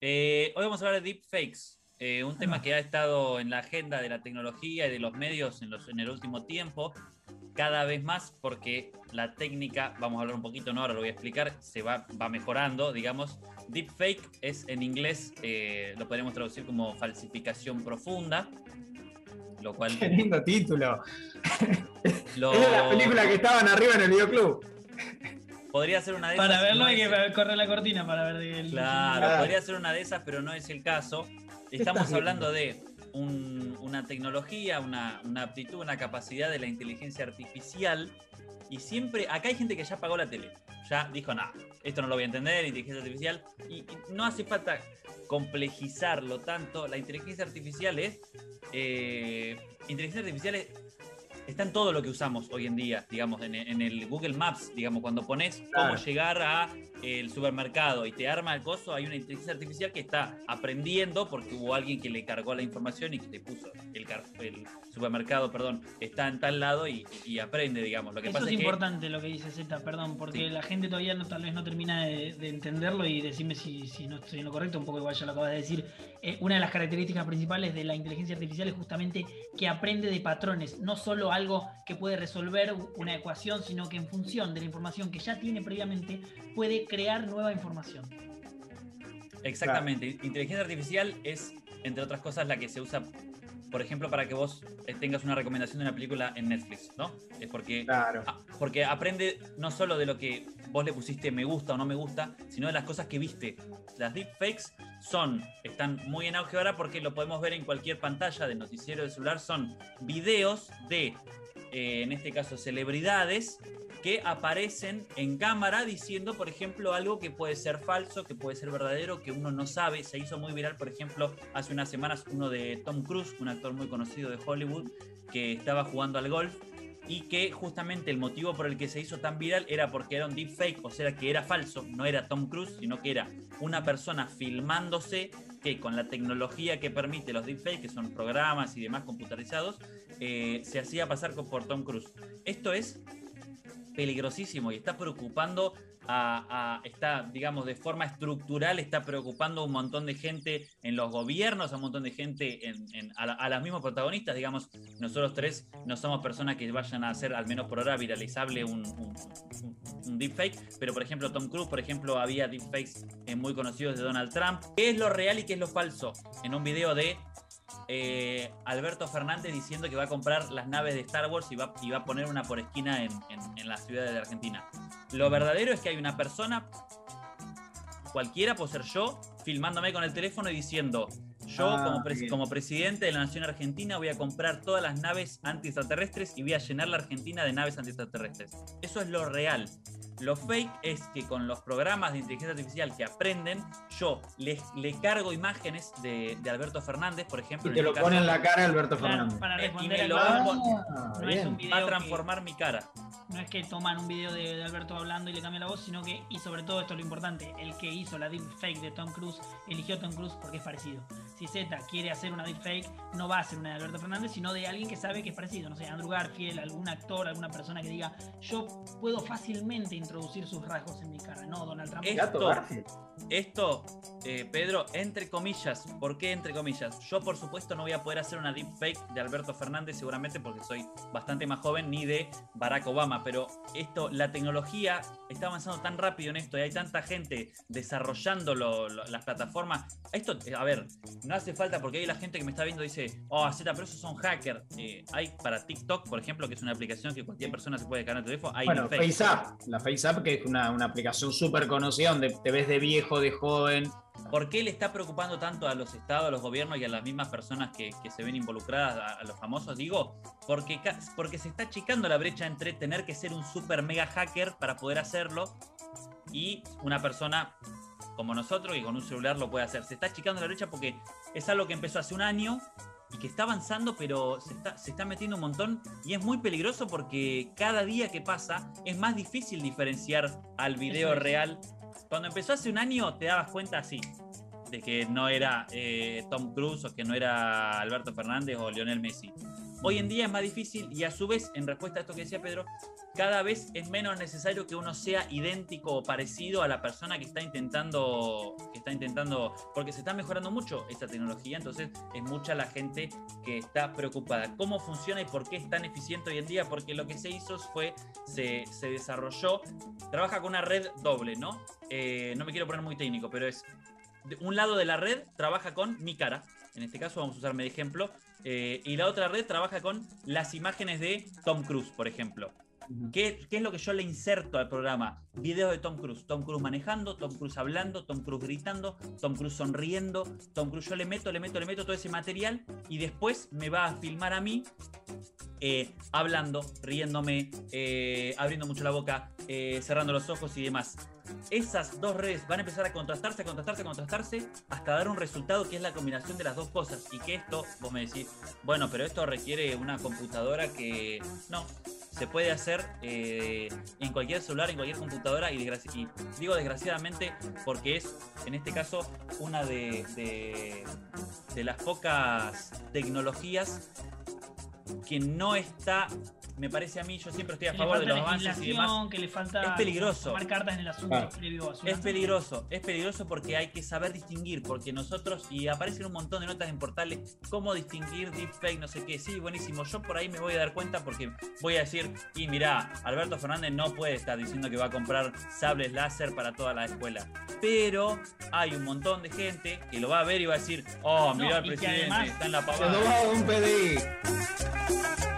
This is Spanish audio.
Eh, hoy vamos a hablar de deepfakes, eh, un tema que ha estado en la agenda de la tecnología y de los medios en, los, en el último tiempo, cada vez más porque la técnica, vamos a hablar un poquito, no ahora lo voy a explicar, se va, va mejorando, digamos. Deepfake es en inglés, eh, lo podemos traducir como falsificación profunda, lo cual... Qué lindo título. Lo- Es de las películas que estaban arriba en el videoclub. Podría ser una de Para esas, verlo no hay que correr la cortina para ver de Claro, Claro. podría ser una de esas, pero no es el caso. Estamos hablando de un- una tecnología, una, una aptitud, una capacidad de la inteligencia artificial. Y siempre, acá hay gente que ya pagó la tele. Ya dijo, nada, esto no lo voy a entender, inteligencia artificial. Y, y no hace falta complejizarlo tanto. La inteligencia artificial es... eh, inteligencia artificial es- está en todo lo que usamos hoy en día, digamos, en, en el Google Maps, digamos, cuando pones cómo llegar a el supermercado y te arma el coso, hay una inteligencia artificial que está aprendiendo porque hubo alguien que le cargó la información y que te puso el, car- el supermercado, perdón, está en tal lado y, y aprende, digamos. Lo que Eso pasa es es que importante lo que dice Z, perdón, porque Sí. la gente todavía no, tal vez no termina de, de entenderlo y decirme si, si no estoy en lo correcto, un poco igual ya lo acabas de decir. Eh, una de las características principales de la inteligencia artificial es justamente que aprende de patrones, no solo algo que puede resolver una ecuación, sino que en función de la información que ya tiene previamente puede crear nueva información. Exactamente. Inteligencia artificial es, entre otras cosas, la que se usa, por ejemplo, para que vos tengas una recomendación de una película en Netflix, ¿no? Es porque, Claro. porque aprende no solo de lo que vos le pusiste me gusta o no me gusta, sino de las cosas que viste. Las deepfakes son, están muy en auge ahora porque lo podemos ver en cualquier pantalla de noticiero de celular. Son videos de, eh, en este caso, celebridades que aparecen en cámara diciendo, por ejemplo, algo que puede ser falso, que puede ser verdadero, que uno no sabe. Se hizo muy viral, por ejemplo, hace unas semanas uno de Tom Cruise, un actor muy conocido de Hollywood, que estaba jugando al golf y que justamente el motivo por el que se hizo tan viral era porque era un deepfake, o sea que era falso, no era Tom Cruise, sino que era una persona filmándose que con la tecnología que permite los deepfakes, que son programas y demás computarizados, eh, se hacía pasar por Tom Cruise. Esto es peligrosísimo y está preocupando está, digamos, de forma estructural, está preocupando a un montón de gente en los gobiernos, a un montón de gente, en, en- a, la- a las mismas protagonistas, digamos, nosotros tres no somos personas que vayan a hacer, al menos por ahora, viralizable un deepfake, pero por ejemplo Tom Cruise, por ejemplo, había deepfakes eh, muy conocidos de Donald Trump. ¿Qué es lo real y qué es lo falso? En un video de eh, Alberto Fernández diciendo que va a comprar las naves de Star Wars y va, y va a poner una por esquina en, en, en la ciudad de Argentina. Lo verdadero es que hay una persona, cualquiera, puede ser yo, filmándome con el teléfono y diciendo, yo Ah, como, pres- bien. como presidente de la nación argentina voy a comprar todas las naves anti-extraterrestres y voy a llenar la Argentina de naves anti-extraterrestres. Eso es lo real. Lo fake es que con los programas de inteligencia artificial que aprenden, yo le, le cargo imágenes de, de Alberto Fernández, por ejemplo. Y te lo pone en la cara Alberto Fernández. para y responder me a lo Claudio, hago- Ah, no es bien. un video va a que- transformar mi cara. No es que toman un video de, de Alberto hablando y le cambian la voz, sino que, y sobre todo esto es lo importante, el que hizo la deepfake de Tom Cruise eligió a Tom Cruise porque es parecido. Si Z quiere hacer una deepfake, no va a ser una de Alberto Fernández, sino de alguien que sabe que es parecido. No sé, Andrew Garfield, algún actor, alguna persona que diga, yo puedo fácilmente introducir sus rasgos en mi cara. No, Donald Trump. Esto- Garfield. Esto, eh, Pedro, entre comillas, ¿por qué entre comillas? Yo, por supuesto, no voy a poder hacer una deepfake de Alberto Fernández, seguramente porque soy bastante más joven, ni de Barack Obama, pero esto, la tecnología está avanzando tan rápido en esto y hay tanta gente desarrollando lo- lo- las plataformas. Esto, eh, a ver, no hace falta porque hay la gente que me está viendo y dice, oh, Z, pero esos son hackers. Eh, hay para TikTok, por ejemplo, que es una aplicación que cualquier persona se puede descargar en el teléfono, hay Bueno. FaceApp. La FaceApp, que es una, una aplicación súper conocida donde te ves de viejo, de joven. ¿Por qué le está preocupando tanto a los estados, a los gobiernos y a las mismas personas que, que se ven involucradas, a, a los famosos? Digo, porque, porque se está achicando la brecha entre tener que ser un super mega hacker para poder hacerlo y una persona como nosotros que con un celular lo puede hacer. Se está achicando la brecha porque es algo que empezó hace un año y que está avanzando, pero se está, se está metiendo un montón y es muy peligroso porque cada día que pasa es más difícil diferenciar al video real. Cuando empezó hace un año te dabas cuenta así, de que no era eh, Tom Cruise o que no era Alberto Fernández o Lionel Messi. Hoy en día es más difícil y a su vez, en respuesta a esto que decía Pedro, cada vez es menos necesario que uno sea idéntico o parecido a la persona que está intentando, está intentando, porque se está mejorando mucho esta tecnología, entonces es mucha la gente que está preocupada. ¿Cómo funciona y por qué es tan eficiente hoy en día? Porque lo que se hizo fue, se, se desarrolló, trabaja con una red doble, ¿no? Eh, no me quiero poner muy técnico, pero es, un lado de la red trabaja con mi cara, en este caso vamos a usarme de ejemplo, eh, y la otra red trabaja con las imágenes de Tom Cruise, por ejemplo. ¿Qué, ¿Qué, es lo que yo le inserto al programa? Videos de Tom Cruise. Tom Cruise manejando, Tom Cruise hablando, Tom Cruise gritando, Tom Cruise sonriendo, Tom Cruise yo le meto, le meto, le meto todo ese material y después me va a filmar a mí eh, hablando, riéndome, eh, abriendo mucho la boca, eh, cerrando los ojos y demás. Esas dos redes van a empezar a contrastarse, a contrastarse, a contrastarse, hasta dar un resultado que es la combinación de las dos cosas. Y que esto, vos me decís, bueno, pero esto requiere una computadora que... No, se puede hacer eh, en cualquier celular, en cualquier computadora y, digo desgraciadamente porque es en este caso una de, de las pocas tecnologías que no está me parece a mí, yo siempre estoy a favor de los avances y demás. Que le falta es peligroso. tomar cartas en el asunto previo a su Es peligroso, es peligroso porque hay que saber distinguir, porque nosotros, y aparecen un montón de notas en portales, cómo distinguir deepfake, no sé qué. Sí, buenísimo. Yo por ahí me voy a dar cuenta porque voy a decir, y mirá, Alberto Fernández no puede estar diciendo que va a comprar sables láser para toda la escuela. Pero hay un montón de gente que lo va a ver y va a decir, oh, mirá No, al y que presidente, además- está en la Se nos pavada. va un PDI.